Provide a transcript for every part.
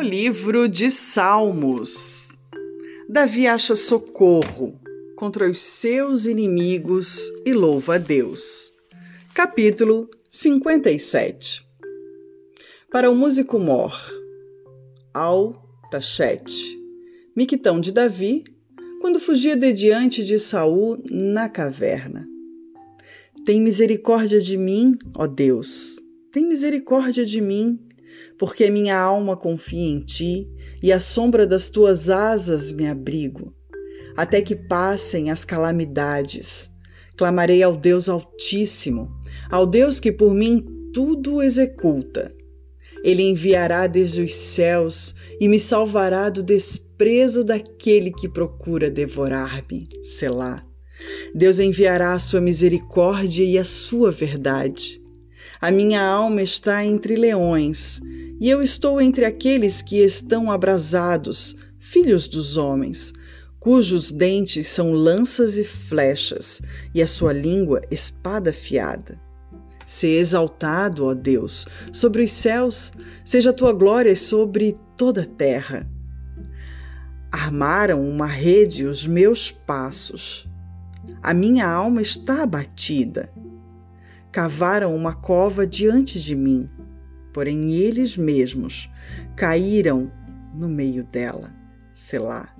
livro de Salmos. Davi acha socorro contra os seus inimigos e louva a Deus. Capítulo 57 Para o músico mor, Al Tachet, miquitão de Davi, quando fugia de diante de Saul na caverna. Tem misericórdia de mim, ó Deus, tem misericórdia de mim, porque minha alma confia em ti e à sombra das tuas asas me abrigo. Até que passem as calamidades, clamarei ao Deus Altíssimo, ao Deus que por mim tudo executa. Ele enviará desde os céus e me salvará do desprezo daquele que procura devorar-me. Selá. Deus enviará a sua misericórdia e a sua verdade. A minha alma está entre leões, e eu estou entre aqueles que estão abrasados, filhos dos homens, cujos dentes são lanças e flechas, e a sua língua espada afiada. Se exaltado, ó Deus, sobre os céus, seja a tua glória sobre toda a terra. Armaram uma rede os meus passos. A minha alma está abatida cavaram uma cova diante de mim, porém eles mesmos caíram no meio dela. Selá.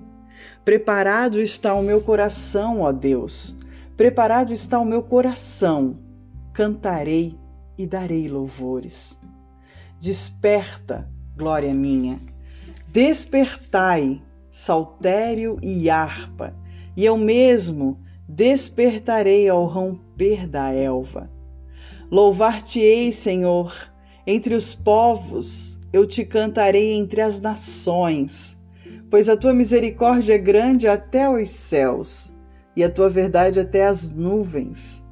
Preparado está o meu coração, ó Deus, preparado está o meu coração. Cantarei e darei louvores. Desperta, glória minha. Despertai, saltério e harpa, e eu mesmo despertarei ao romper da elva. Louvar-te-ei, Senhor, entre os povos, eu te cantarei entre as nações, pois a tua misericórdia é grande até os céus e a tua verdade até as nuvens.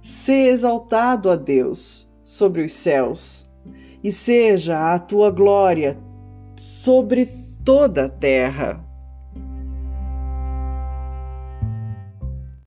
Sê exaltado a Deus sobre os céus e seja a tua glória sobre toda a terra.